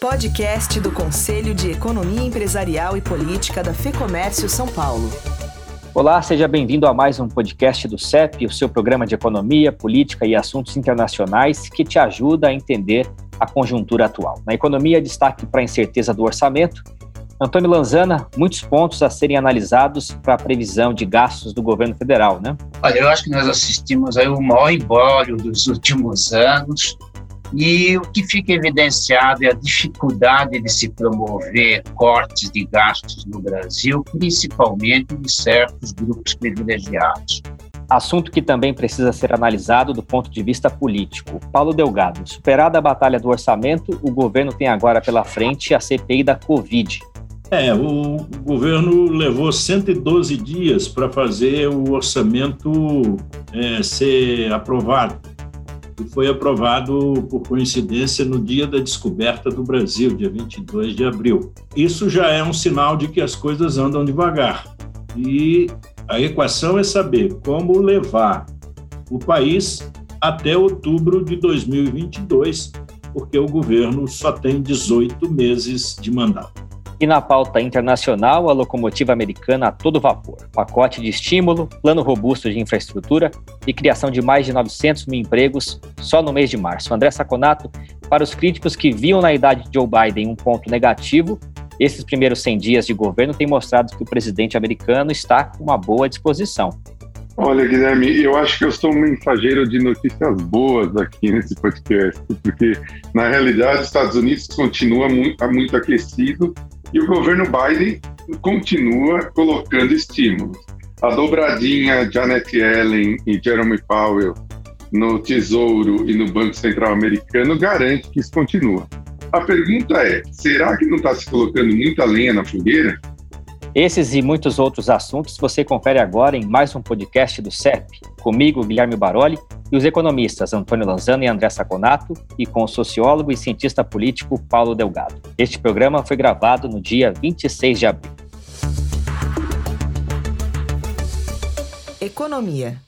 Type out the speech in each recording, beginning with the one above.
Podcast do Conselho de Economia Empresarial e Política da FEComércio São Paulo. Olá, seja bem-vindo a mais um podcast do CEP, o seu programa de economia, política e assuntos internacionais que te ajuda a entender a conjuntura atual. Na economia, destaque para a incerteza do orçamento. Antônio Lanzana, muitos pontos a serem analisados para a previsão de gastos do governo federal, né? Olha, eu acho que nós assistimos aí o maior embólio dos últimos anos, e o que fica evidenciado é a dificuldade de se promover cortes de gastos no Brasil, principalmente de certos grupos privilegiados. Assunto que também precisa ser analisado do ponto de vista político. Paulo Delgado, superada a batalha do orçamento, o governo tem agora pela frente a CPI da Covid. É, o governo levou 112 dias para fazer o orçamento é, ser aprovado foi aprovado, por coincidência, no dia da descoberta do Brasil, dia 22 de abril. Isso já é um sinal de que as coisas andam devagar. E a equação é saber como levar o país até outubro de 2022, porque o governo só tem 18 meses de mandato. E na pauta internacional, a locomotiva americana a todo vapor. Pacote de estímulo, plano robusto de infraestrutura e criação de mais de 900 mil empregos só no mês de março. André Saconato, para os críticos que viam na idade de Joe Biden um ponto negativo, esses primeiros 100 dias de governo têm mostrado que o presidente americano está com uma boa disposição. Olha, Guilherme, eu acho que eu sou um mensageiro de notícias boas aqui nesse podcast, porque na realidade os Estados Unidos continua muito, muito aquecido e o governo Biden continua colocando estímulos. A dobradinha Janet Yellen e Jeremy Powell no Tesouro e no Banco Central Americano garante que isso continua. A pergunta é: será que não está se colocando muita lenha na fogueira? Esses e muitos outros assuntos você confere agora em mais um podcast do CEP, comigo, Guilherme Baroli, e os economistas Antônio Lanzano e André Saconato, e com o sociólogo e cientista político Paulo Delgado. Este programa foi gravado no dia 26 de abril. Economia.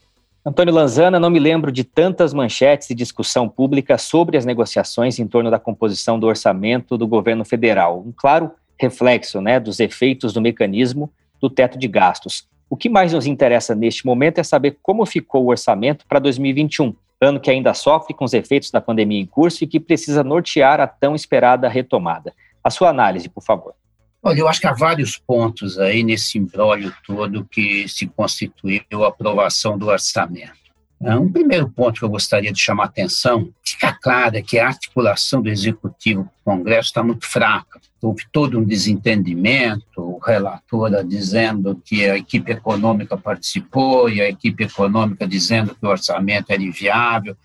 Antônio Lanzana, não me lembro de tantas manchetes de discussão pública sobre as negociações em torno da composição do orçamento do governo federal. Um claro reflexo né, dos efeitos do mecanismo do teto de gastos. O que mais nos interessa neste momento é saber como ficou o orçamento para 2021, ano que ainda sofre com os efeitos da pandemia em curso e que precisa nortear a tão esperada retomada. A sua análise, por favor. Olha, eu acho que há vários pontos aí nesse embrólio todo que se constituiu a aprovação do orçamento. É, um primeiro ponto que eu gostaria de chamar a atenção, fica claro é que a articulação do Executivo com o Congresso está muito fraca. Houve todo um desentendimento, o relator dizendo que a equipe econômica participou e a equipe econômica dizendo que o orçamento era inviável.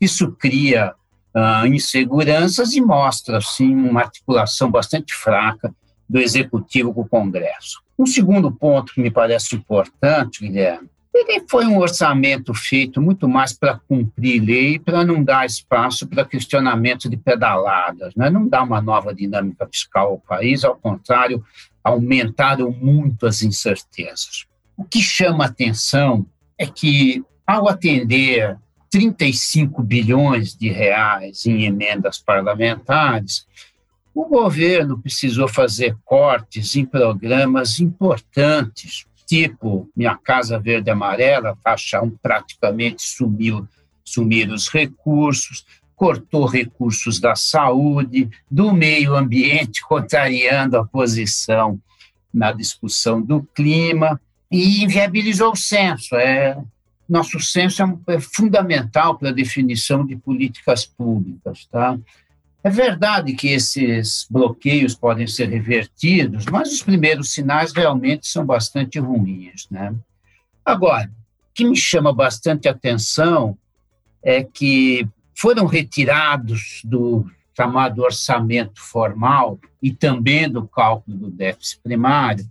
Isso cria uh, inseguranças e mostra, assim, uma articulação bastante fraca do Executivo com o Congresso. Um segundo ponto que me parece importante, Guilherme, ele foi um orçamento feito muito mais para cumprir lei, para não dar espaço para questionamento de pedaladas, né? não dar uma nova dinâmica fiscal ao país, ao contrário, aumentaram muito as incertezas. O que chama atenção é que, ao atender 35 bilhões de reais em emendas parlamentares, o governo precisou fazer cortes em programas importantes tipo Minha Casa Verde Amarela, faixa 1, praticamente sumiu, sumiram os recursos, cortou recursos da saúde, do meio ambiente, contrariando a posição na discussão do clima, e inviabilizou o censo. É, nosso censo é, é fundamental para a definição de políticas públicas. Tá? É verdade que esses bloqueios podem ser revertidos, mas os primeiros sinais realmente são bastante ruins. Né? Agora, o que me chama bastante atenção é que foram retirados do chamado orçamento formal e também do cálculo do déficit primário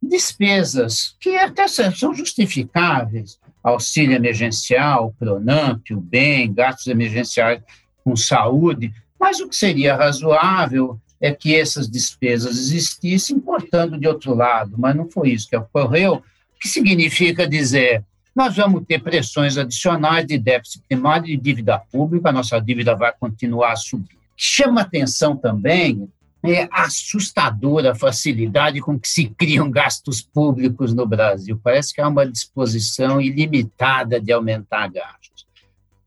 despesas que até são justificáveis, auxílio emergencial, Pronamp, o bem, gastos emergenciais com saúde, mas o que seria razoável é que essas despesas existissem importando de outro lado, mas não foi isso que ocorreu, o que significa dizer nós vamos ter pressões adicionais de déficit primário e de dívida pública, a nossa dívida vai continuar a subir. Chama atenção também é a assustadora facilidade com que se criam gastos públicos no Brasil. Parece que há uma disposição ilimitada de aumentar gastos.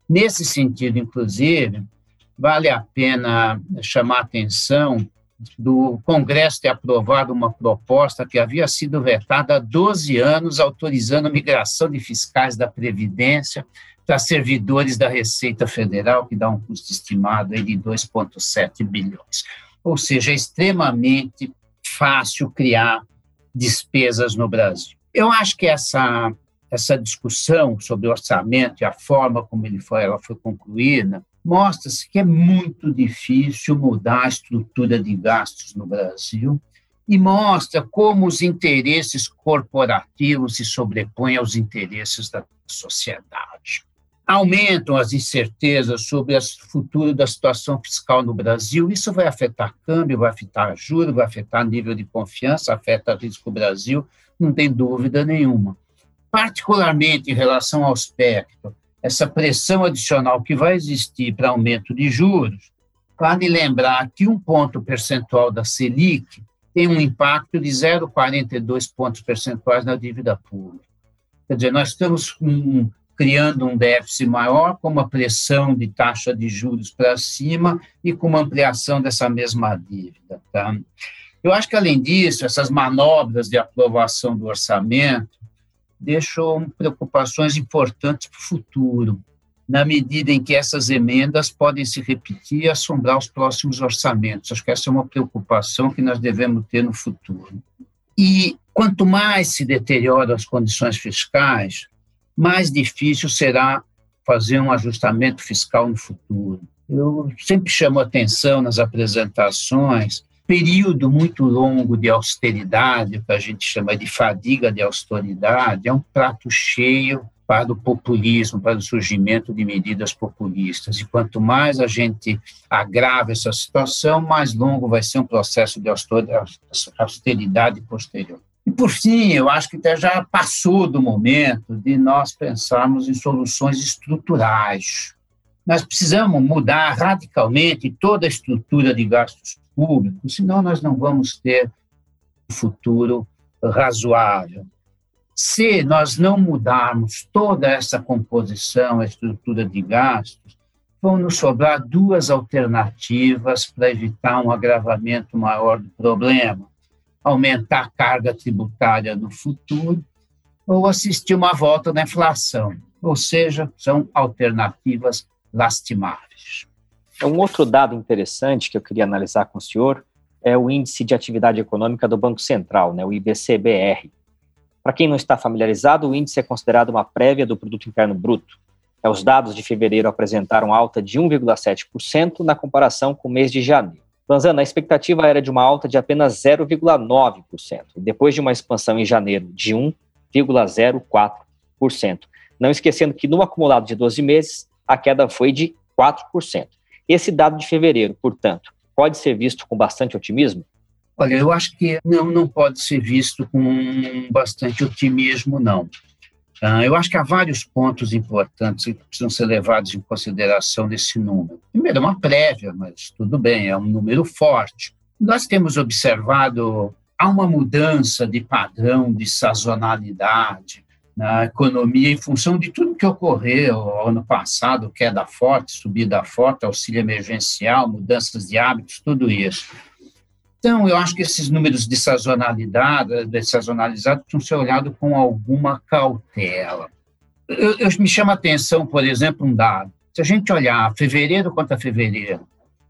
Nesse sentido, inclusive, vale a pena chamar a atenção do Congresso ter aprovado uma proposta que havia sido vetada há 12 anos, autorizando migração de fiscais da Previdência para servidores da Receita Federal, que dá um custo estimado de 2,7 bilhões ou seja, é extremamente fácil criar despesas no Brasil. Eu acho que essa, essa discussão sobre orçamento e a forma como ele foi, ela foi concluída mostra-se que é muito difícil mudar a estrutura de gastos no Brasil e mostra como os interesses corporativos se sobrepõem aos interesses da sociedade aumentam as incertezas sobre o futuro da situação fiscal no Brasil. Isso vai afetar câmbio, vai afetar juros, vai afetar nível de confiança, afeta risco Brasil, não tem dúvida nenhuma. Particularmente em relação ao aspecto, essa pressão adicional que vai existir para aumento de juros, vale lembrar que um ponto percentual da Selic tem um impacto de 0,42 pontos percentuais na dívida pública. Quer dizer, nós estamos com criando um déficit maior, com uma pressão de taxa de juros para cima e com uma ampliação dessa mesma dívida. Tá? Eu acho que, além disso, essas manobras de aprovação do orçamento deixam preocupações importantes para o futuro, na medida em que essas emendas podem se repetir e assombrar os próximos orçamentos. Acho que essa é uma preocupação que nós devemos ter no futuro. E quanto mais se deterioram as condições fiscais, mais difícil será fazer um ajustamento fiscal no futuro. Eu sempre chamo atenção nas apresentações, período muito longo de austeridade, o que a gente chama de fadiga de austeridade, é um prato cheio para o populismo, para o surgimento de medidas populistas. E quanto mais a gente agrava essa situação, mais longo vai ser um processo de austeridade posterior. E, por fim, eu acho que até já passou do momento de nós pensarmos em soluções estruturais. Nós precisamos mudar radicalmente toda a estrutura de gastos públicos, senão nós não vamos ter um futuro razoável. Se nós não mudarmos toda essa composição, a estrutura de gastos, vão nos sobrar duas alternativas para evitar um agravamento maior do problema aumentar a carga tributária no futuro ou assistir uma volta da inflação. Ou seja, são alternativas lastimáveis. Um outro dado interessante que eu queria analisar com o senhor é o Índice de Atividade Econômica do Banco Central, né, o IBCBR. Para quem não está familiarizado, o índice é considerado uma prévia do Produto Interno Bruto. É, os dados de fevereiro apresentaram alta de 1,7% na comparação com o mês de janeiro. Lanzana, a expectativa era de uma alta de apenas 0,9%, depois de uma expansão em janeiro de 1,04%. Não esquecendo que no acumulado de 12 meses, a queda foi de 4%. Esse dado de fevereiro, portanto, pode ser visto com bastante otimismo? Olha, eu acho que não, não pode ser visto com bastante otimismo, não. Ah, eu acho que há vários pontos importantes que precisam ser levados em consideração nesse número. Primeiro, é uma prévia, mas tudo bem, é um número forte. Nós temos observado há uma mudança de padrão de sazonalidade na economia em função de tudo que ocorreu ano passado, queda forte, subida forte, auxílio emergencial, mudanças de hábitos, tudo isso. Então, eu acho que esses números de sazonalidade, de sazonalidade precisam ser olhados com alguma cautela. Eu, eu, me chama a atenção, por exemplo, um dado. Se a gente olhar fevereiro contra fevereiro,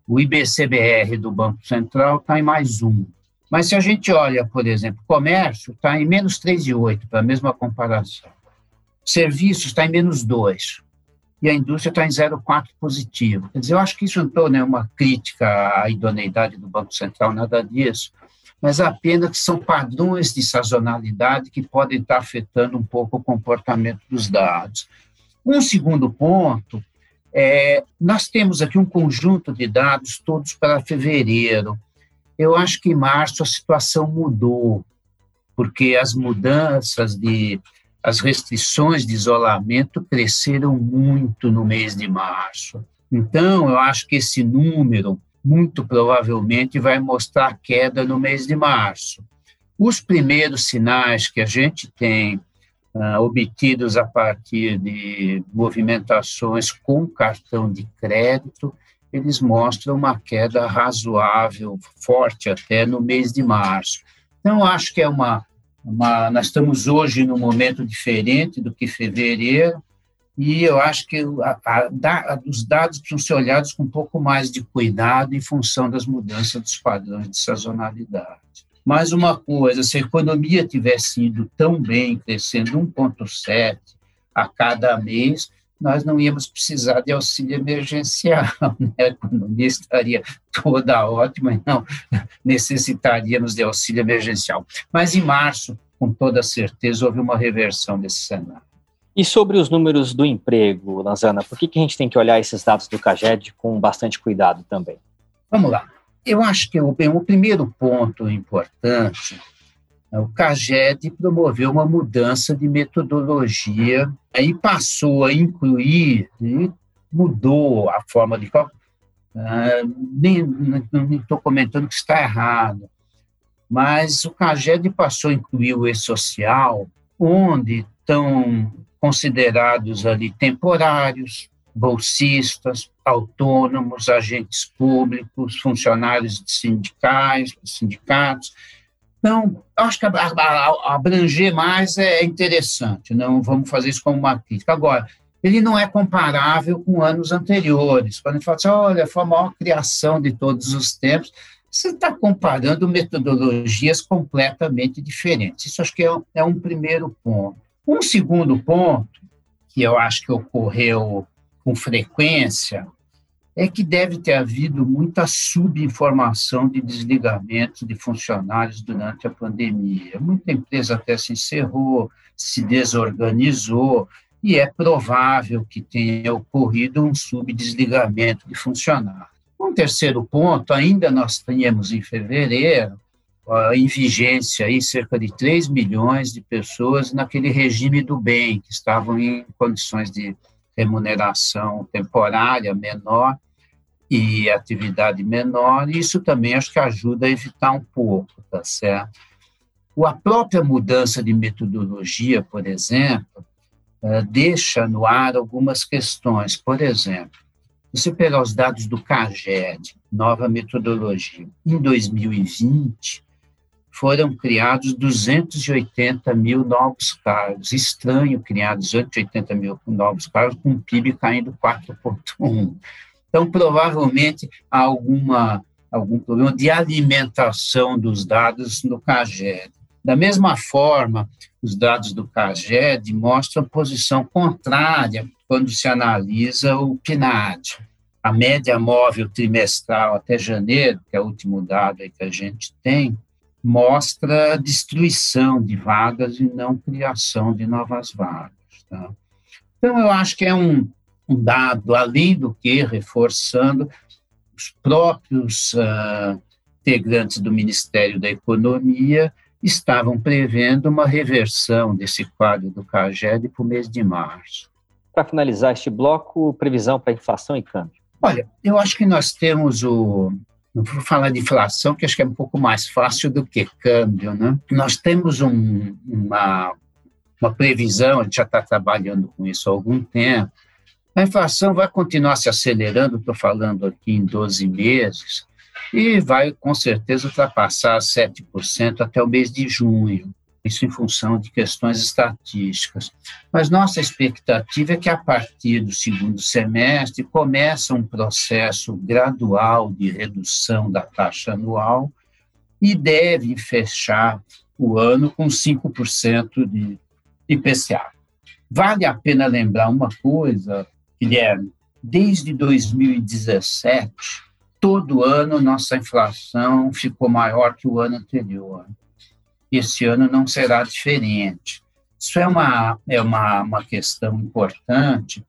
o IBCBR do Banco Central está em mais um. Mas se a gente olha, por exemplo, comércio está em menos 3,8, para a mesma comparação. Serviços está em menos 2 e a indústria está em 0,4 positivo. Quer dizer, eu acho que isso não é uma crítica à idoneidade do Banco Central, nada disso, mas apenas que são padrões de sazonalidade que podem estar afetando um pouco o comportamento dos dados. Um segundo ponto é, nós temos aqui um conjunto de dados todos para fevereiro. Eu acho que em março a situação mudou, porque as mudanças de as restrições de isolamento cresceram muito no mês de março. Então, eu acho que esse número muito provavelmente vai mostrar queda no mês de março. Os primeiros sinais que a gente tem uh, obtidos a partir de movimentações com cartão de crédito, eles mostram uma queda razoável, forte até no mês de março. Então, acho que é uma, uma nós estamos hoje num momento diferente do que fevereiro, e eu acho que a, a, os dados precisam ser olhados com um pouco mais de cuidado em função das mudanças dos padrões de sazonalidade. Mais uma coisa, se a economia tivesse ido tão bem, crescendo 1,7 a cada mês, nós não íamos precisar de auxílio emergencial, né? a economia estaria toda ótima e não necessitaríamos de auxílio emergencial. Mas em março, com toda certeza, houve uma reversão desse cenário. E sobre os números do emprego, Lanzana, por que, que a gente tem que olhar esses dados do CAGED com bastante cuidado também? Vamos lá. Eu acho que o, bem, o primeiro ponto importante é o CAGED promoveu uma mudança de metodologia e passou a incluir, mudou a forma de cálculo. Uh, nem estou comentando que está errado, mas o CAGED passou a incluir o E-Social, onde estão considerados ali temporários, bolsistas, autônomos, agentes públicos, funcionários de sindicais, sindicatos. Então, acho que abranger mais é interessante, não vamos fazer isso como uma crítica. Agora, ele não é comparável com anos anteriores. Quando a gente fala assim, olha, foi a maior criação de todos os tempos, você está comparando metodologias completamente diferentes. Isso acho que é, é um primeiro ponto. Um segundo ponto, que eu acho que ocorreu com frequência, é que deve ter havido muita subinformação de desligamento de funcionários durante a pandemia. Muita empresa até se encerrou, se desorganizou, e é provável que tenha ocorrido um subdesligamento de funcionários. Um terceiro ponto, ainda nós tínhamos em fevereiro em vigência aí cerca de 3 milhões de pessoas naquele regime do bem, que estavam em condições de remuneração temporária menor e atividade menor, e isso também acho que ajuda a evitar um pouco, tá certo? A própria mudança de metodologia, por exemplo, eh, deixa no ar algumas questões. Por exemplo, você pegar os dados do CAGED, nova metodologia, em 2020, foram criados 280 mil novos cargos. Estranho criar 280 mil novos cargos com o PIB caindo 4,1. Então, provavelmente, há alguma, algum problema de alimentação dos dados no CAGED. Da mesma forma, os dados do CAGED mostram posição contrária quando se analisa o PNAD. A média móvel trimestral até janeiro, que é o último dado que a gente tem, mostra destruição de vagas e não criação de novas vagas. Tá? Então, eu acho que é um, um dado, além do que, reforçando os próprios uh, integrantes do Ministério da Economia estavam prevendo uma reversão desse quadro do CAGED para o mês de março. Para finalizar este bloco, previsão para inflação e câmbio. Olha, eu acho que nós temos o, não vou falar de inflação, que acho que é um pouco mais fácil do que câmbio. Né? Nós temos um, uma, uma previsão, a gente já está trabalhando com isso há algum tempo, a inflação vai continuar se acelerando, estou falando aqui em 12 meses, e vai com certeza ultrapassar 7% até o mês de junho isso em função de questões estatísticas. Mas nossa expectativa é que, a partir do segundo semestre, comece um processo gradual de redução da taxa anual e deve fechar o ano com 5% de IPCA. Vale a pena lembrar uma coisa, Guilherme, desde 2017, todo ano nossa inflação ficou maior que o ano anterior esse ano não será diferente. Isso é uma, é uma, uma questão importante.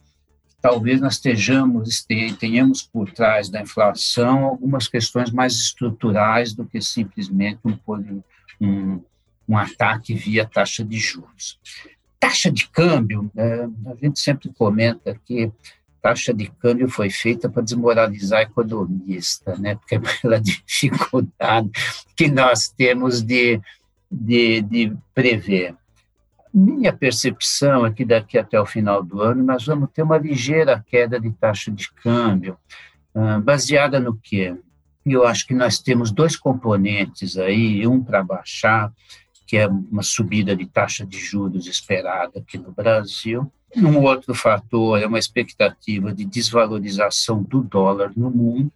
Talvez nós estejamos, tenhamos por trás da inflação algumas questões mais estruturais do que simplesmente um, um, um ataque via taxa de juros. Taxa de câmbio, é, a gente sempre comenta que taxa de câmbio foi feita para desmoralizar economista, né? porque pela dificuldade que nós temos de, de, de prever. Minha percepção é que daqui até o final do ano nós vamos ter uma ligeira queda de taxa de câmbio, ah, baseada no quê? Eu acho que nós temos dois componentes aí, um para baixar, que é uma subida de taxa de juros esperada aqui no Brasil. Um outro fator é uma expectativa de desvalorização do dólar no mundo.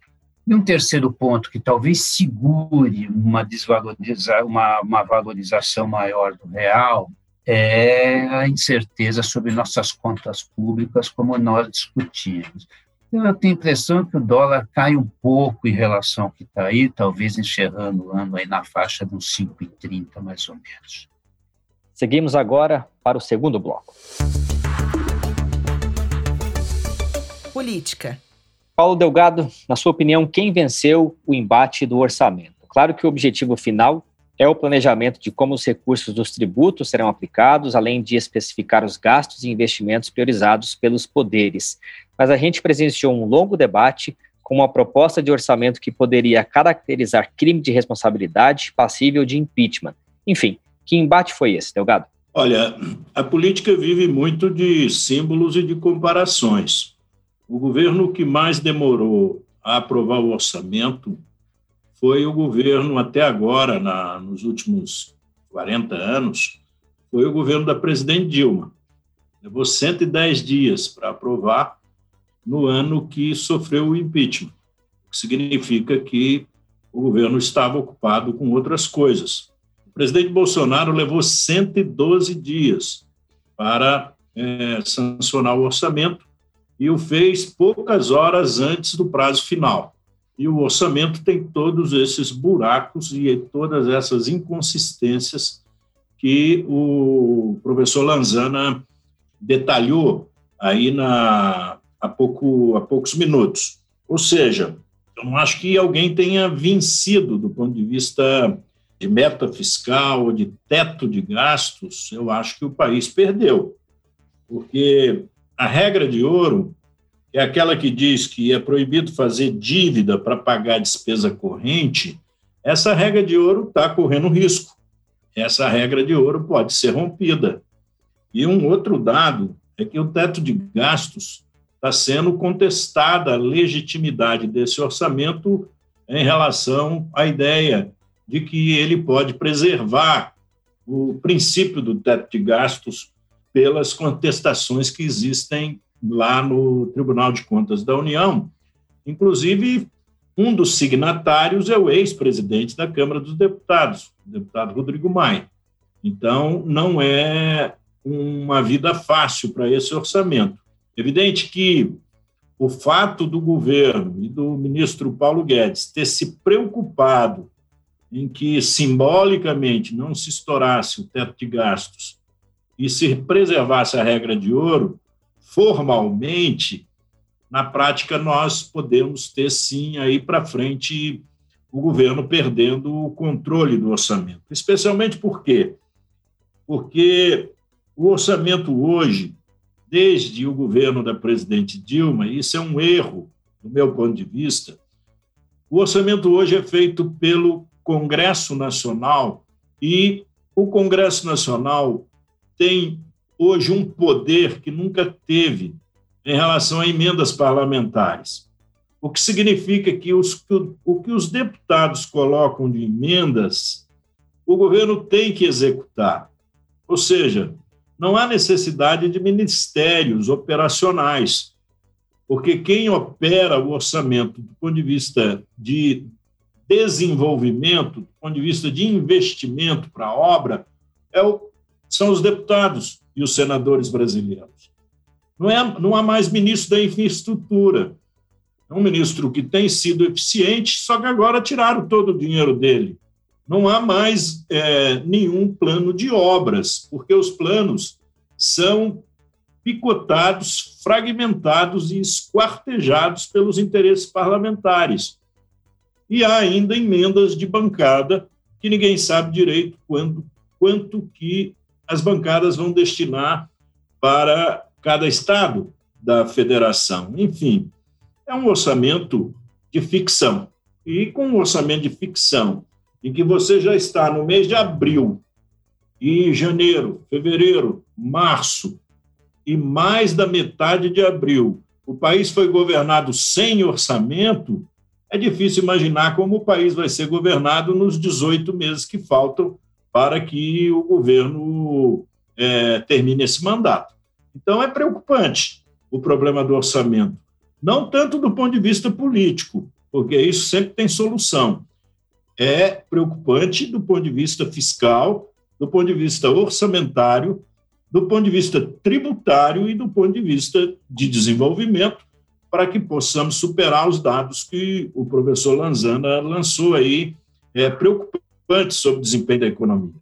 E um terceiro ponto que talvez segure uma, desvaloriza uma, uma valorização maior do real é a incerteza sobre nossas contas públicas, como nós discutimos. Então, eu tenho a impressão que o dólar cai um pouco em relação ao que está aí, talvez encerrando o ano aí na faixa de uns 5,30 mais ou menos. Seguimos agora para o segundo bloco. Política. Paulo Delgado, na sua opinião, quem venceu o embate do orçamento? Claro que o objetivo final é o planejamento de como os recursos dos tributos serão aplicados, além de especificar os gastos e investimentos priorizados pelos poderes. Mas a gente presenciou um longo debate com uma proposta de orçamento que poderia caracterizar crime de responsabilidade passível de impeachment. Enfim, que embate foi esse, Delgado? Olha, a política vive muito de símbolos e de comparações. O governo que mais demorou a aprovar o orçamento foi o governo, até agora, na, nos últimos 40 anos, foi o governo da presidente Dilma. Levou 110 dias para aprovar no ano que sofreu o impeachment, o que significa que o governo estava ocupado com outras coisas. O presidente Bolsonaro levou 112 dias para é, sancionar o orçamento e o fez poucas horas antes do prazo final. E o orçamento tem todos esses buracos e todas essas inconsistências que o professor Lanzana detalhou aí na, há, pouco, há poucos minutos. Ou seja, eu não acho que alguém tenha vencido do ponto de vista de meta fiscal ou de teto de gastos, eu acho que o país perdeu. Porque a regra de ouro é aquela que diz que é proibido fazer dívida para pagar despesa corrente, essa regra de ouro está correndo risco. Essa regra de ouro pode ser rompida. E um outro dado é que o teto de gastos está sendo contestada a legitimidade desse orçamento em relação à ideia de que ele pode preservar o princípio do teto de gastos pelas contestações que existem lá no Tribunal de Contas da União. Inclusive, um dos signatários é o ex-presidente da Câmara dos Deputados, o deputado Rodrigo Maia. Então, não é uma vida fácil para esse orçamento. Evidente que o fato do governo e do ministro Paulo Guedes ter se preocupado em que simbolicamente não se estourasse o teto de gastos e se preservasse a regra de ouro, formalmente, na prática, nós podemos ter sim aí para frente o governo perdendo o controle do orçamento. Especialmente por quê? Porque o orçamento hoje, desde o governo da presidente Dilma, isso é um erro do meu ponto de vista, o orçamento hoje é feito pelo Congresso Nacional e o Congresso Nacional tem hoje um poder que nunca teve em relação a emendas parlamentares. O que significa que os, o que os deputados colocam de emendas, o governo tem que executar. Ou seja, não há necessidade de ministérios operacionais, porque quem opera o orçamento do ponto de vista de desenvolvimento, do ponto de vista de investimento para a obra, é o, são os deputados e os senadores brasileiros. Não, é, não há mais ministro da infraestrutura. É um ministro que tem sido eficiente, só que agora tiraram todo o dinheiro dele. Não há mais é, nenhum plano de obras, porque os planos são picotados, fragmentados e esquartejados pelos interesses parlamentares. E há ainda emendas de bancada que ninguém sabe direito quando, quanto que as bancadas vão destinar para cada estado. da federação. Enfim, é um orçamento de ficção. E com um orçamento de ficção, em que você já está no mês de abril, e janeiro, fevereiro, março e mais da metade de abril, o país foi governado sem orçamento, é difícil imaginar como o país vai ser governado nos 18 meses que faltam para que o governo é, termine esse mandato. Então, é preocupante o problema do orçamento. Não tanto do ponto de vista político, porque isso sempre tem solução. É preocupante do ponto de vista fiscal, do ponto de vista orçamentário, do ponto de vista tributário e do ponto de vista de desenvolvimento, para que possamos superar os dados que o professor Lanzana lançou aí, é, preocupantes sobre o desempenho da economia.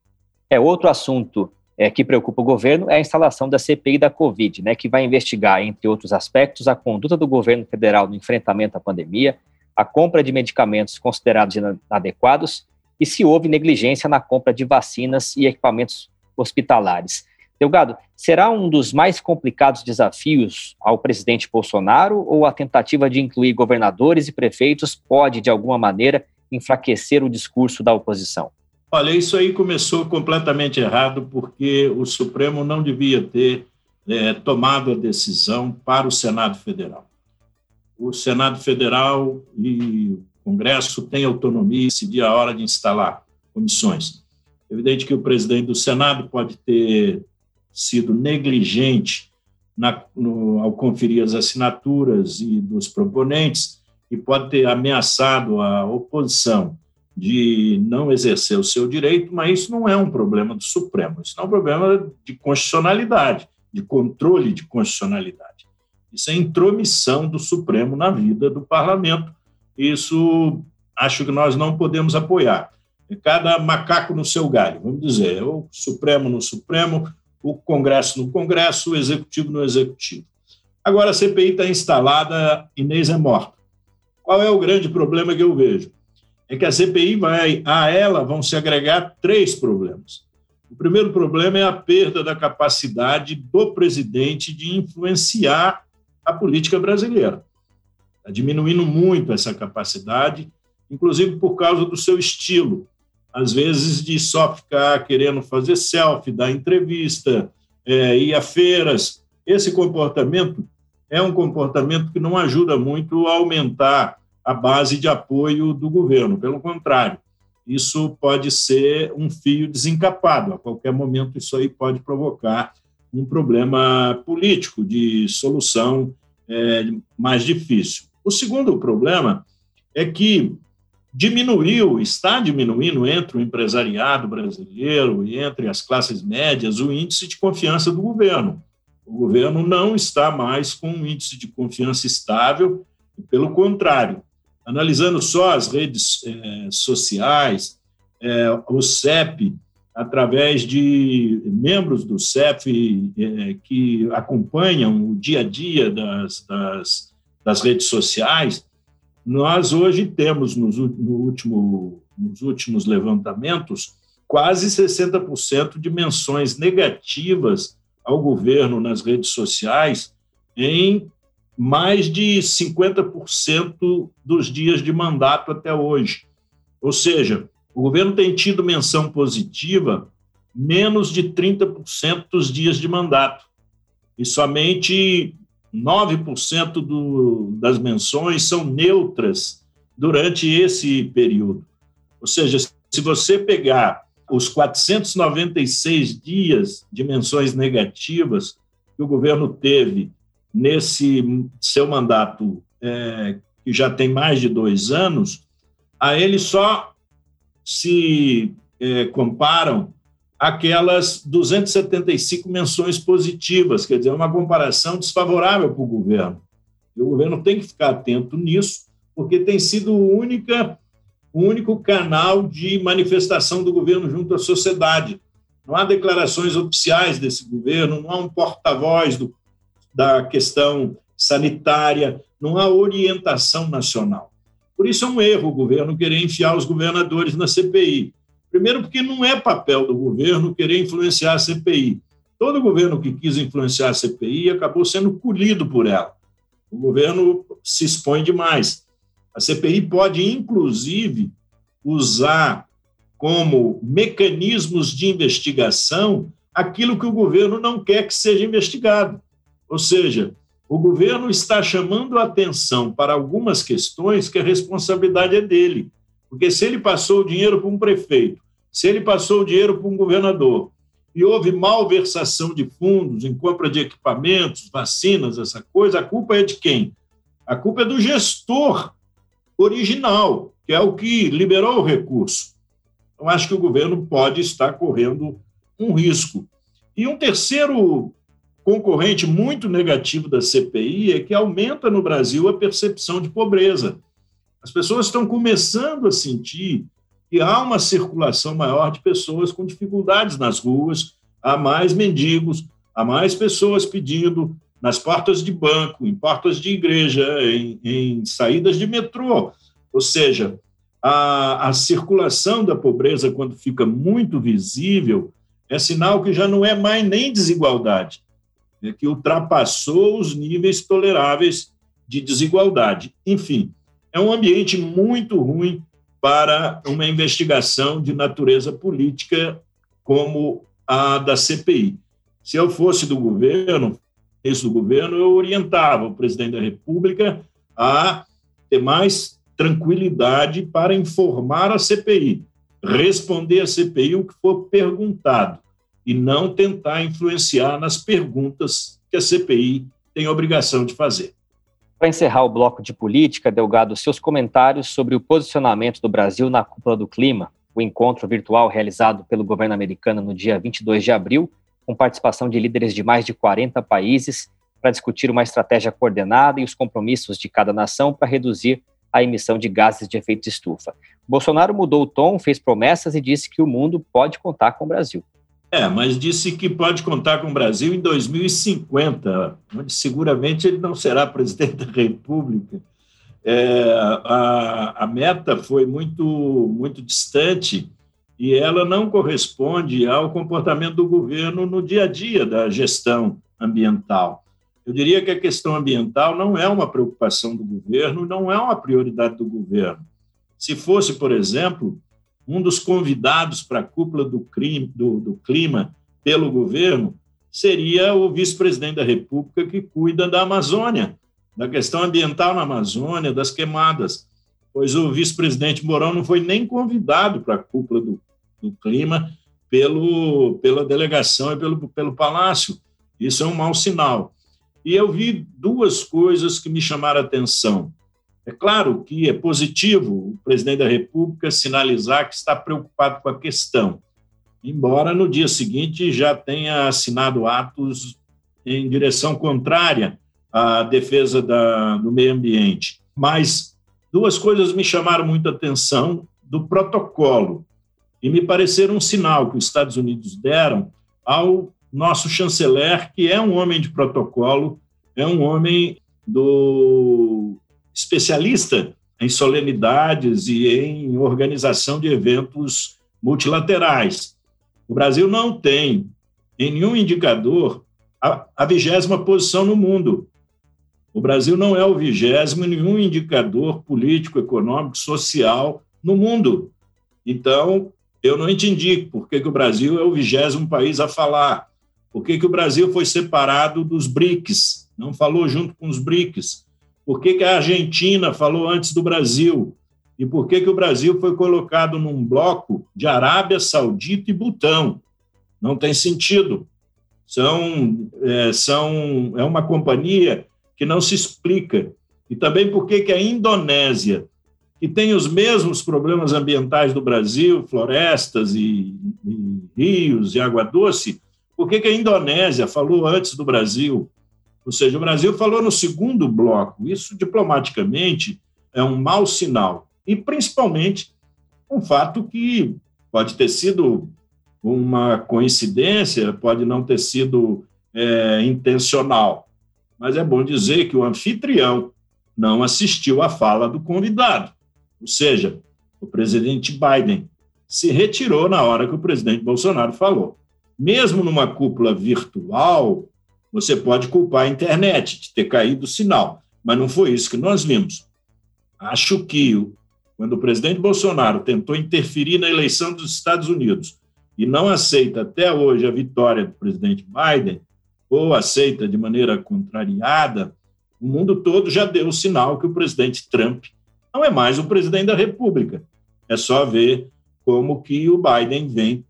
É outro assunto é, que preocupa o governo é a instalação da CPI da Covid, né, que vai investigar, entre outros aspectos, a conduta do governo federal no enfrentamento à pandemia, a compra de medicamentos considerados inadequados e se houve negligência na compra de vacinas e equipamentos hospitalares. Delgado, será um dos mais complicados desafios ao presidente Bolsonaro ou a tentativa de incluir governadores e prefeitos pode, de alguma maneira, enfraquecer o discurso da oposição? Olha, isso aí começou completamente errado, porque o Supremo não devia ter é, tomado a decisão para o Senado Federal. O Senado Federal e o Congresso têm autonomia e decidir a hora de instalar comissões. É evidente que o presidente do Senado pode ter sido negligente na, no, ao conferir as assinaturas e dos proponentes e pode ter ameaçado a oposição de não exercer o seu direito, mas isso não é um problema do Supremo, isso é um problema de constitucionalidade, de controle de constitucionalidade. Isso é intromissão do Supremo na vida do parlamento. Isso acho que nós não podemos apoiar. É cada macaco no seu galho, vamos dizer, o Supremo no Supremo, o Congresso no Congresso, o Executivo no Executivo. Agora a CPI está instalada, Inês é morta. Qual é o grande problema que eu vejo? É que a CPI vai, a ela vão se agregar três problemas. O primeiro problema é a perda da capacidade do presidente de influenciar a política brasileira. Está diminuindo muito essa capacidade, inclusive por causa do seu estilo às vezes de só ficar querendo fazer selfie, dar entrevista, é, ir a feiras. Esse comportamento é um comportamento que não ajuda muito a aumentar a base de apoio do governo. Pelo contrário, isso pode ser um fio desencapado. A qualquer momento, isso aí pode provocar um problema político de solução é, mais difícil. O segundo problema é que diminuiu, está diminuindo entre o empresariado brasileiro e entre as classes médias o índice de confiança do governo. O governo não está mais com um índice de confiança estável, pelo contrário, analisando só as redes é, sociais, é, o CEP, através de membros do CEP é, que acompanham o dia a dia das, das, das redes sociais, nós hoje temos, nos, no último, nos últimos levantamentos, quase 60% de menções negativas ao governo nas redes sociais em mais de 50% dos dias de mandato até hoje. Ou seja, o governo tem tido menção positiva menos de 30% dos dias de mandato. E somente 9% do, das menções são neutras durante esse período. Ou seja, se você pegar os 496 dias de menções negativas que o governo teve nesse seu mandato, é, que já tem mais de dois anos, a ele só se é, comparam aquelas 275 menções positivas, quer dizer, uma comparação desfavorável para o governo. E o governo tem que ficar atento nisso, porque tem sido única, o único canal de manifestação do governo junto à sociedade. Não há declarações oficiais desse governo, não há um porta-voz da questão sanitária, não há orientação nacional. Por isso é um erro o governo querer enfiar os governadores na CPI. Primeiro, porque não é papel do governo querer influenciar a CPI. todo governo que quis influenciar a CPI acabou sendo colhido por ela. O governo se expõe demais. A CPI pode, inclusive, usar como mecanismos de investigação aquilo que o governo não quer que seja investigado. Ou seja, o governo está chamando a atenção para algumas questões que a responsabilidade é dele. Porque se ele passou o dinheiro para um prefeito, se ele passou o dinheiro para um governador, e houve malversação de fundos em compra de equipamentos, vacinas, essa coisa, a culpa é de quem? A culpa é do gestor original, que é o que liberou o recurso. Então, acho que o governo pode estar correndo um risco. E um terceiro concorrente muito negativo da CPI é que aumenta no Brasil a percepção de pobreza. As pessoas estão começando a sentir que há uma circulação maior de pessoas com dificuldades nas ruas, há mais mendigos, há mais pessoas pedindo nas portas de banco, em portas de igreja, em, em saídas de metrô. Ou seja, a, a circulação da pobreza, quando fica muito visível, é sinal que já não é mais nem desigualdade, é que ultrapassou os níveis toleráveis de desigualdade. Enfim, é um ambiente muito ruim para uma investigação de natureza política como a da CPI. Se eu fosse do governo, esse do governo, eu orientava o presidente da República a ter mais tranquilidade para informar a CPI, responder à CPI o que for perguntado e não tentar influenciar nas perguntas que a CPI tem obrigação de fazer. Para encerrar o bloco de política, Delgado, seus comentários sobre o posicionamento do Brasil na cúpula do clima, o encontro virtual realizado pelo governo americano no dia 22 de abril, com participação de líderes de mais de 40 países, para discutir uma estratégia coordenada e os compromissos de cada nação para reduzir a emissão de gases de efeito estufa. Bolsonaro mudou o tom, fez promessas e disse que o mundo pode contar com o Brasil. É, mas disse que pode contar com o Brasil em 2050, onde seguramente ele não será presidente da República. É, a, a meta foi muito, muito distante e ela não corresponde ao comportamento do governo no dia a dia da gestão ambiental. Eu diria que a questão ambiental não é uma preocupação do governo, não é uma prioridade do governo. Se fosse, por exemplo, um dos convidados para a cúpula do, crime, do, do clima pelo governo seria o vice-presidente da República que cuida da Amazônia, da questão ambiental na Amazônia, das queimadas, pois o vice-presidente Mourão não foi nem convidado para a cúpula do, do clima pelo, pela delegação e pelo, pelo palácio. Isso é um mau sinal. E eu vi duas coisas que me chamaram a atenção. É claro que é positivo o presidente da República sinalizar que está preocupado com a questão, embora no dia seguinte já tenha assinado atos em direção contrária à defesa da, do meio ambiente. Mas duas coisas me chamaram muita atenção do protocolo e me pareceram um sinal que os Estados Unidos deram ao nosso chanceler, que é um homem de protocolo, é um homem do especialista em solenidades e em organização de eventos multilaterais. O Brasil não tem, em nenhum indicador, a vigésima posição no mundo. O Brasil não é o vigésimo em nenhum indicador político, econômico, social no mundo. Então, eu não entendi por que, que o Brasil é o vigésimo país a falar, por que, que o Brasil foi separado dos BRICS, não falou junto com os BRICS, por que, que a Argentina falou antes do Brasil? E por que, que o Brasil foi colocado num bloco de Arábia Saudita e Butão? Não tem sentido. São, é, são, é uma companhia que não se explica. E também por que, a Indonésia, que tem os mesmos problemas ambientais do Brasil, florestas e, e rios e água doce, por que, que a Indonésia falou antes do Brasil? Ou seja, o Brasil falou no segundo bloco. Isso, diplomaticamente, é um mau sinal. E, principalmente, um fato que pode ter sido uma coincidência, pode não ter sido é, intencional. Mas é bom dizer que o anfitrião não assistiu à fala do convidado. Ou seja, o presidente Biden se retirou na hora que o presidente Bolsonaro falou. mesmo numa cúpula virtual, você pode culpar a internet de ter caído o sinal, mas não foi isso que nós vimos. Acho que quando o presidente Bolsonaro tentou interferir na eleição dos Estados Unidos e não aceita até hoje a vitória do presidente Biden, ou aceita de maneira contrariada, o mundo todo já deu o sinal que o presidente Trump não é mais o presidente da República. É só ver como que o Biden vem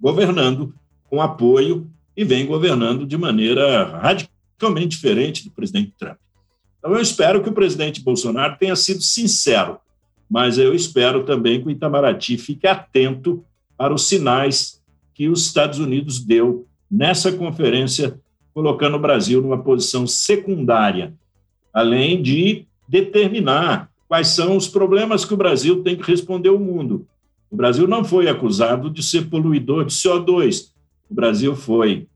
governando com apoio e vem governando de maneira radicalmente diferente do presidente Trump. Então, eu espero que o presidente Bolsonaro tenha sido sincero, mas eu espero também que o Itamaraty fique atento para os sinais que os Estados Unidos deu nessa conferência, colocando o Brasil numa posição secundária, além de determinar quais são os problemas que o Brasil tem que responder ao mundo. O Brasil não foi acusado de ser poluidor de CO2. O Brasil foi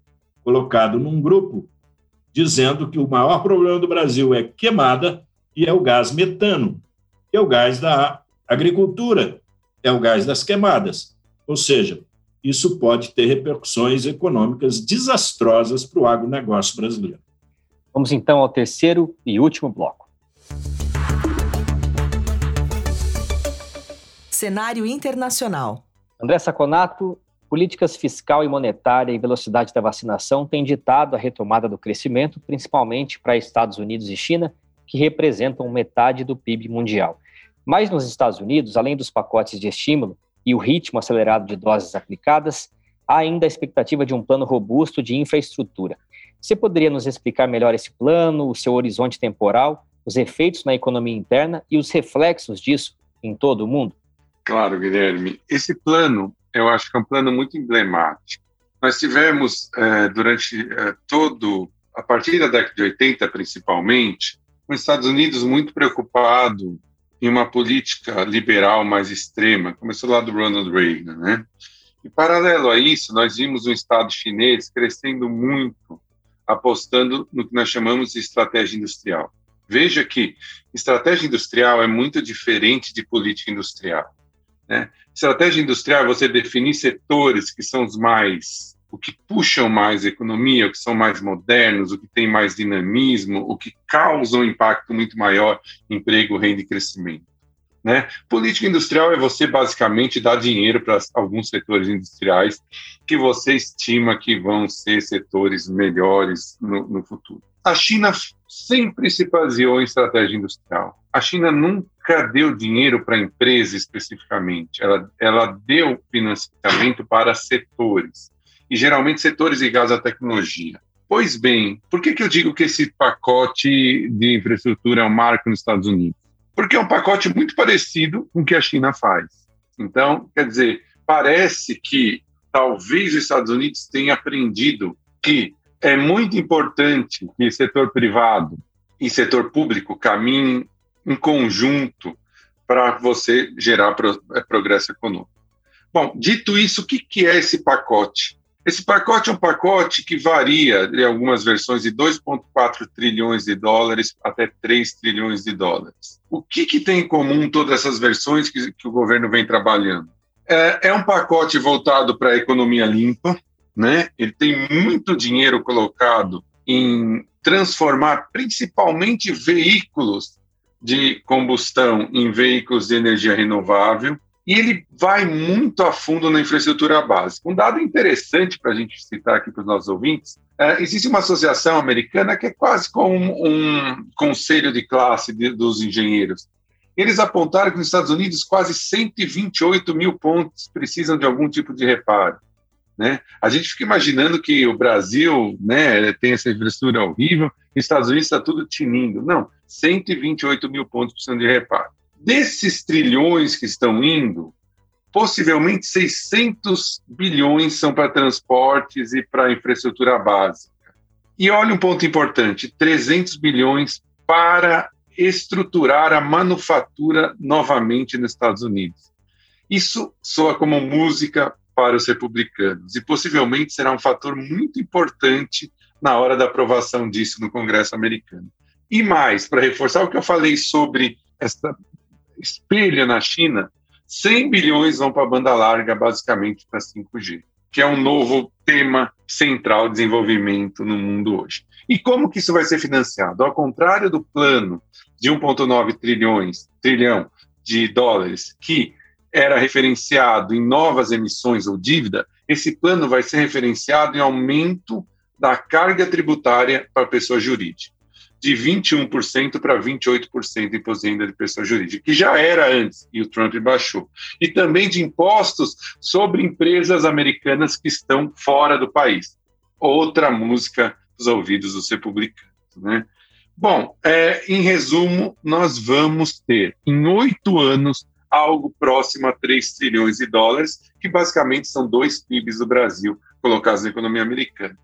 colocado num grupo dizendo que o maior problema do Brasil é queimada e é o gás metano, que é o gás da agricultura, é o gás das queimadas. Ou seja, isso pode ter repercussões econômicas desastrosas para o agronegócio brasileiro. Vamos então ao terceiro e último bloco. Cenário internacional. André Saconato, políticas fiscal e monetária e velocidade da vacinação têm ditado a retomada do crescimento, principalmente para Estados Unidos e China, que representam metade do PIB mundial. Mas nos Estados Unidos, além dos pacotes de estímulo, e o ritmo acelerado de doses aplicadas, há ainda a expectativa de um plano robusto de infraestrutura. Você poderia nos explicar melhor esse plano, o seu horizonte temporal, os efeitos na economia interna e os reflexos disso em todo o mundo? Claro, Guilherme. Esse plano, eu acho que é um plano muito emblemático. Nós tivemos, é, durante é, todo, a partir da década de 80 principalmente, os Estados Unidos muito preocupado em uma política liberal mais extrema, começou lá do Ronald Reagan, né? E paralelo a isso, nós vimos um Estado chinês crescendo muito, apostando no que nós chamamos de estratégia industrial. Veja que estratégia industrial é muito diferente de política industrial. Né? Estratégia industrial é você definir setores que são os mais o que puxam mais economia, o que são mais modernos, o que tem mais dinamismo, o que causa um impacto muito maior em emprego, renda e crescimento. Né? Política industrial é você basicamente dar dinheiro para alguns setores industriais que você estima que vão ser setores melhores no, no futuro. A China sempre se baseou em estratégia industrial. A China nunca deu dinheiro para empresa especificamente, ela, ela deu financiamento para setores e geralmente setores ligados à tecnologia. Pois bem, por que, que eu digo que esse pacote de infraestrutura é um marco nos Estados Unidos? Porque é um pacote muito parecido com o que a China faz. Então, quer dizer, parece que talvez os Estados Unidos tenham aprendido que é muito importante que setor privado e setor público caminhem em conjunto para você gerar progresso econômico. Bom, dito isso, o que, que é esse pacote? Esse pacote é um pacote que varia em algumas versões de 2,4 trilhões de dólares até 3 trilhões de dólares. O que, que tem em comum todas essas versões que, que o governo vem trabalhando? É, é um pacote voltado para a economia limpa, né? ele tem muito dinheiro colocado em transformar principalmente veículos de combustão em veículos de energia renovável e ele vai muito a fundo na infraestrutura básica. Um dado interessante para a gente citar aqui para os nossos ouvintes: é, existe uma associação americana que é quase como um, um conselho de classe de, dos engenheiros. Eles apontaram que nos Estados Unidos quase 128 mil pontos precisam de algum tipo de reparo. Né? A gente fica imaginando que o Brasil né, tem essa infraestrutura horrível, e os Estados Unidos está tudo tinindo. Não, 128 mil pontos precisam de reparo. Desses trilhões que estão indo, possivelmente 600 bilhões são para transportes e para infraestrutura básica. E olha um ponto importante: 300 bilhões para estruturar a manufatura novamente nos Estados Unidos. Isso soa como música para os republicanos e possivelmente será um fator muito importante na hora da aprovação disso no Congresso americano. E mais, para reforçar o que eu falei sobre essa espelha na China, 100 bilhões vão para a banda larga, basicamente para 5G. que é um novo tema central de desenvolvimento no mundo hoje. E como que isso vai ser financiado? Ao contrário do plano de 1,9 trilhões, trilhão de dólares, que era referenciado em novas emissões ou dívida, esse plano vai ser referenciado em aumento da carga tributária para a pessoa jurídica, de 21% para 28% de imposto de renda de pessoa jurídica, que já era antes, e o Trump baixou. E também de impostos sobre empresas americanas que estão fora do país. Outra música dos ouvidos dos republicanos. Né? Bom, é, em resumo, nós vamos ter, em oito anos, algo próximo a 3 trilhões de dólares, que basicamente são dois PIBs do Brasil colocados na economia americana.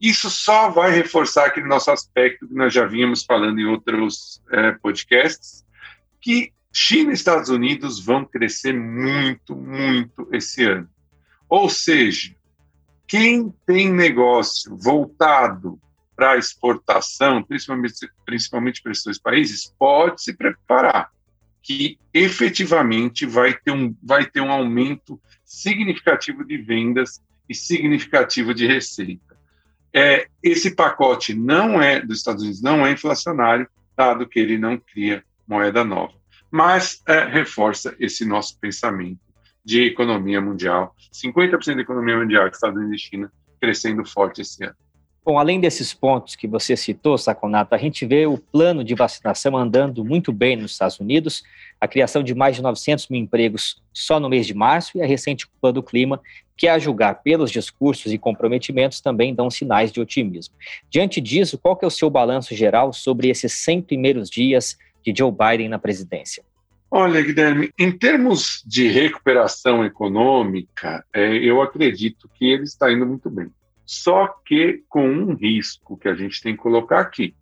Isso só vai reforçar aquele nosso aspecto que nós já vínhamos falando em outros é, podcasts, que China e Estados Unidos vão crescer muito, muito esse ano. Ou seja, quem tem negócio voltado para exportação, principalmente, principalmente para esses países, pode se preparar que efetivamente vai ter um, vai ter um aumento significativo de vendas e significativo de receita. É, esse pacote não é dos Estados Unidos, não é inflacionário, dado que ele não cria moeda nova, mas é, reforça esse nosso pensamento de economia mundial. 50% da economia mundial, Estados Unidos e China, crescendo forte esse ano. Bom, além desses pontos que você citou, Saconato, a gente vê o plano de vacinação andando muito bem nos Estados Unidos, a criação de mais de 900 mil empregos só no mês de março e a recente cúpula do clima, que, a julgar pelos discursos e comprometimentos, também dão sinais de otimismo. Diante disso, qual que é o seu balanço geral sobre esses 100 primeiros dias de Joe Biden na presidência? Olha, Guilherme, em termos de recuperação econômica, é, eu acredito que ele está indo muito bem só que com um risco que a gente tem que colocar aqui,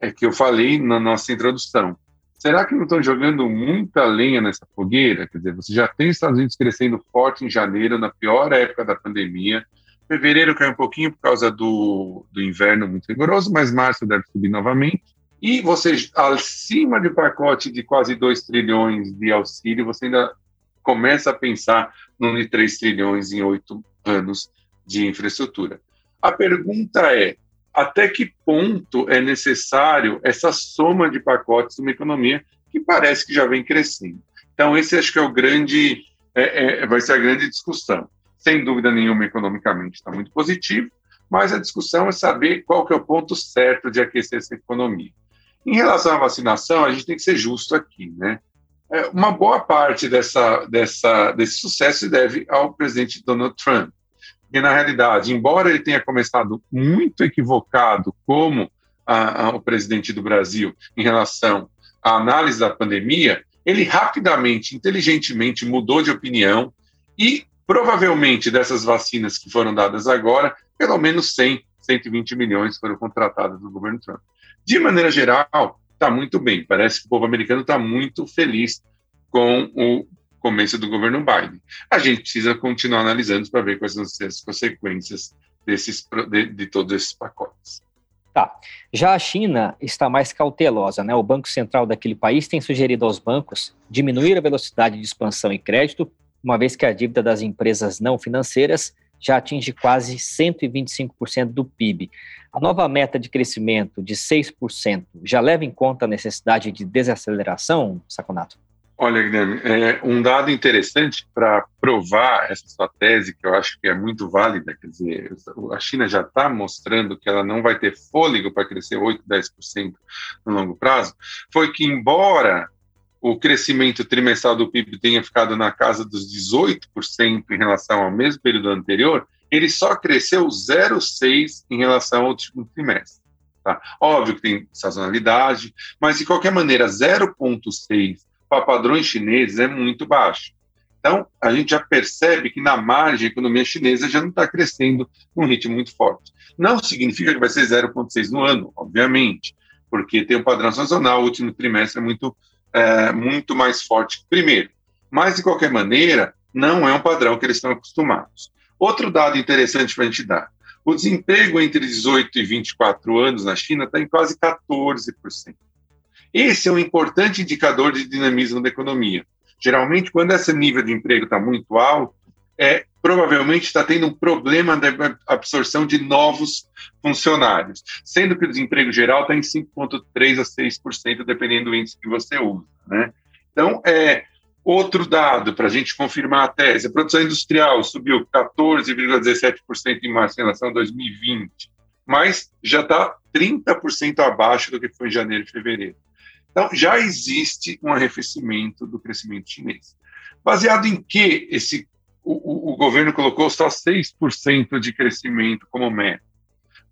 é que eu falei na nossa introdução. Será que não estão jogando muita lenha nessa fogueira? Quer dizer, você já tem os Estados Unidos crescendo forte em janeiro, na pior época da pandemia. Fevereiro caiu um pouquinho por causa do, do inverno muito rigoroso, mas março deve subir novamente. E você, acima de pacote de quase 2 trilhões de auxílio, você ainda começa a pensar no de 3 trilhões em oito anos de infraestrutura. A pergunta é: até que ponto é necessário essa soma de pacotes numa economia que parece que já vem crescendo? Então, esse acho que é o grande, é, é, vai ser a grande discussão. Sem dúvida nenhuma, economicamente está muito positivo, mas a discussão é saber qual que é o ponto certo de aquecer essa economia. Em relação à vacinação, a gente tem que ser justo aqui, né? É, uma boa parte dessa, dessa, desse sucesso se deve ao presidente Donald Trump que na realidade, embora ele tenha começado muito equivocado como a, a, o presidente do Brasil em relação à análise da pandemia, ele rapidamente, inteligentemente mudou de opinião e provavelmente dessas vacinas que foram dadas agora, pelo menos 100, 120 milhões foram contratados no governo Trump. De maneira geral, está muito bem. Parece que o povo americano está muito feliz com o começo do governo Biden. A gente precisa continuar analisando para ver quais vão ser as consequências desses, de, de todos esses pacotes. Tá. Já a China está mais cautelosa, né? O Banco Central daquele país tem sugerido aos bancos diminuir a velocidade de expansão e crédito, uma vez que a dívida das empresas não financeiras já atinge quase 125% do PIB. A nova meta de crescimento de 6% já leva em conta a necessidade de desaceleração, Saconato? Olha, Guilherme, é um dado interessante para provar essa sua tese, que eu acho que é muito válida, quer dizer, a China já está mostrando que ela não vai ter fôlego para crescer 8%, 10% no longo prazo, foi que, embora o crescimento trimestral do PIB tenha ficado na casa dos 18% em relação ao mesmo período anterior, ele só cresceu 0,6% em relação ao último trimestre. Tá? Óbvio que tem sazonalidade, mas de qualquer maneira, 0,6% para padrões chineses é muito baixo. Então, a gente já percebe que na margem a economia chinesa já não está crescendo num ritmo muito forte. Não significa que vai ser 0,6 no ano, obviamente, porque tem um padrão sazonal, o último trimestre é muito, é, muito mais forte primeiro. Mas, de qualquer maneira, não é um padrão que eles estão acostumados. Outro dado interessante para a gente dar: o desemprego entre 18 e 24 anos na China está em quase 14%. Esse é um importante indicador de dinamismo da economia. Geralmente, quando esse nível de emprego está muito alto, é provavelmente está tendo um problema de absorção de novos funcionários, sendo que o desemprego geral está em 5,3% a 6%, dependendo do índice que você usa. Né? Então, é, outro dado para a gente confirmar a tese: a produção industrial subiu 14,17% em março em relação a 2020, mas já está 30% abaixo do que foi em janeiro e fevereiro. Então, já existe um arrefecimento do crescimento chinês. Baseado em que esse, o, o, governo colocou só 6% de crescimento como meta?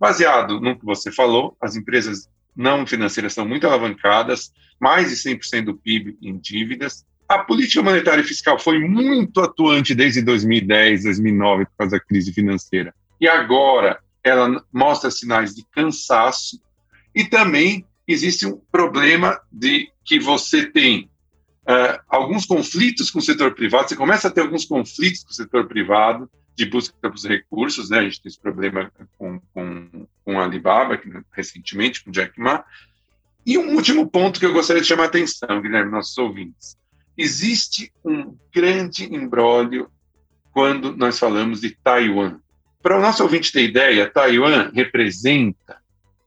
Baseado no que você falou, as empresas não financeiras são muito alavancadas, mais de 100% do PIB em dívidas. A política monetária e fiscal foi muito atuante desde 2010, 2009, por causa da crise financeira. E agora ela mostra sinais de cansaço e também existe um problema de que você tem uh, alguns conflitos com o setor privado, você começa a ter alguns conflitos com o setor privado de busca dos recursos, né? A gente tem esse problema com, com, com a Alibaba, que, recentemente, com Jack Ma. E um último ponto que eu gostaria de chamar a atenção, Guilherme, nossos ouvintes. Existe um grande embrólio quando nós falamos de Taiwan. Para o nosso ouvinte ter ideia, Taiwan representa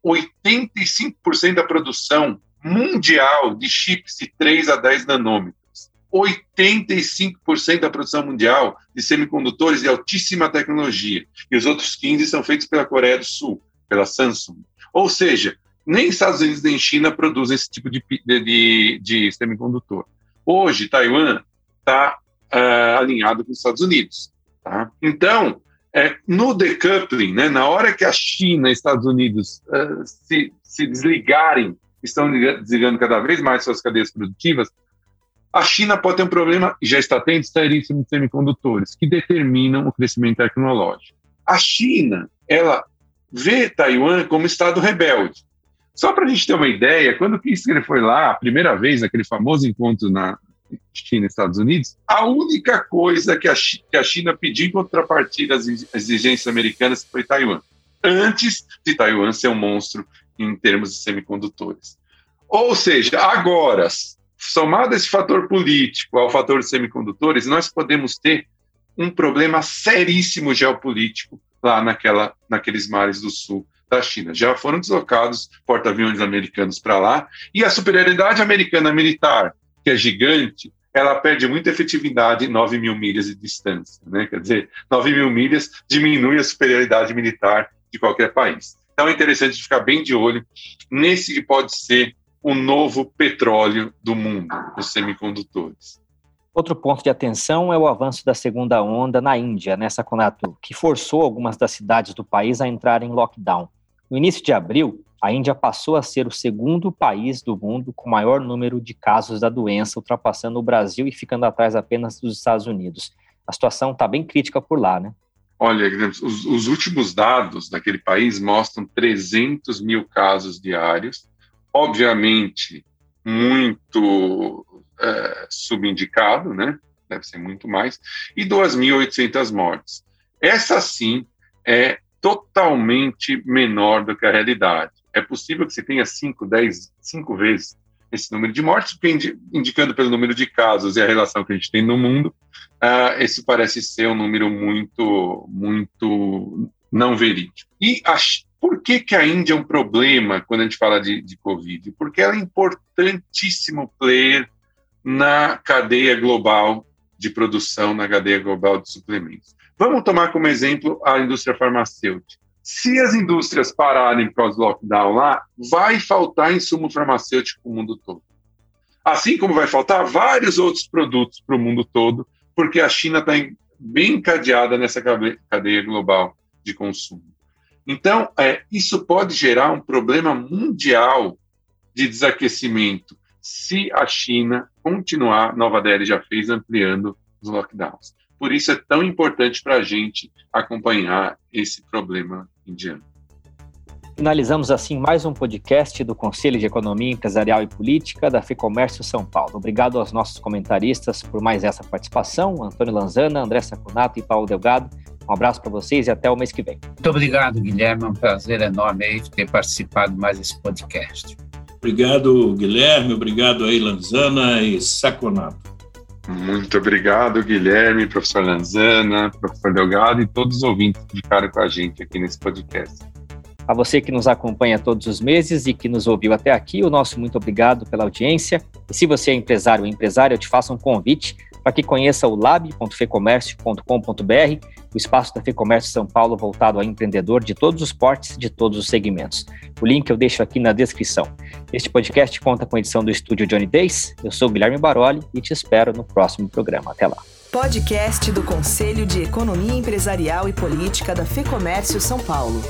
85% da produção mundial de chips de 3 a 10 nanômetros. 85% da produção mundial de semicondutores de altíssima tecnologia. E os outros 15% são feitos pela Coreia do Sul, pela Samsung. Ou seja, nem Estados Unidos nem China produzem esse tipo de, de, de semicondutor. Hoje, Taiwan está uh, ah, alinhado com os Estados Unidos. Tá? Então, é, no decoupling, né, na hora que a China e Estados Unidos uh, se, se desligarem, estão desligando cada vez mais suas cadeias produtivas, a China pode ter um problema, já está tendo, seríssimo de semicondutores, que determinam o crescimento tecnológico. A China, ela vê Taiwan como Estado rebelde. Só para a gente ter uma ideia, quando Kissinger foi lá, a primeira vez, naquele famoso encontro na, China e Estados Unidos, a única coisa que a, que a China pediu em contrapartida às exigências americanas foi Taiwan, antes de Taiwan ser um monstro em termos de semicondutores. Ou seja, agora, somado esse fator político ao fator de semicondutores, nós podemos ter um problema seríssimo geopolítico lá naquela, naqueles mares do sul da China. Já foram deslocados porta-aviões americanos para lá, e a superioridade americana militar que é gigante, ela perde muita efetividade em 9 mil milhas de distância. Né? Quer dizer, 9 mil milhas diminui a superioridade militar de qualquer país. Então é interessante ficar bem de olho nesse que pode ser o novo petróleo do mundo, os semicondutores. Outro ponto de atenção é o avanço da segunda onda na Índia, nessa né, Conato, que forçou algumas das cidades do país a entrar em lockdown. No início de abril, a Índia passou a ser o segundo país do mundo com maior número de casos da doença, ultrapassando o Brasil e ficando atrás apenas dos Estados Unidos. A situação está bem crítica por lá, né? Olha, os, os, últimos dados daquele país mostram 300 mil casos diários, obviamente muito é, subindicado, né? Deve ser muito mais, e 2.800 mortes. Essa sim é totalmente menor do que a realidade. É possível que você tenha 5, 10, 5 vezes esse número de mortes, indicando pelo número de casos e a relação que a gente tem no mundo, uh, esse parece ser um número muito, muito não verídico. E a, por que, que a Índia é um problema quando a gente fala de, de Covid? Porque ela é importantíssimo player na cadeia global de produção, na cadeia global de suplementos. Vamos tomar como exemplo a indústria farmacêutica. Se as indústrias pararem por causa do lockdown lá, vai faltar insumo farmacêutico para o mundo todo. Assim como vai faltar vários outros produtos para o mundo todo, porque a China está bem encadeada nessa cadeia global de consumo. Então, é, isso pode gerar um problema mundial de desaquecimento se a China continuar, Nova Delhi já fez, ampliando os lockdowns. Por isso é tão importante para a gente acompanhar esse problema indiano. Finalizamos assim mais um podcast do Conselho de Economia Empresarial e Política da FEComércio São Paulo. Obrigado aos nossos comentaristas por mais essa participação, Antônio Lanzana, André Saconato e Paulo Delgado. Um abraço para vocês e até o mês que vem. Muito obrigado, Guilherme. É um prazer enorme ter participado mais desse podcast. Obrigado, Guilherme. Obrigado aí, Lanzana e Saconato. Muito obrigado, Guilherme, professor Lanzana, professor Delgado e todos os ouvintes que ficaram com a gente aqui nesse podcast. A você que nos acompanha todos os meses e que nos ouviu até aqui, o nosso muito obrigado pela audiência. E se você é empresário ou empresária, eu te faço um convite para que conheça o lab.fecomércio.com.br, o espaço da Fecomércio São Paulo voltado a empreendedor de todos os portes, de todos os segmentos. O link eu deixo aqui na descrição. Este podcast conta com a edição do estúdio Johnny Days. Eu sou Guilherme Baroli e te espero no próximo programa. Até lá. Podcast do Conselho de Economia Empresarial e Política da Fecomércio São Paulo.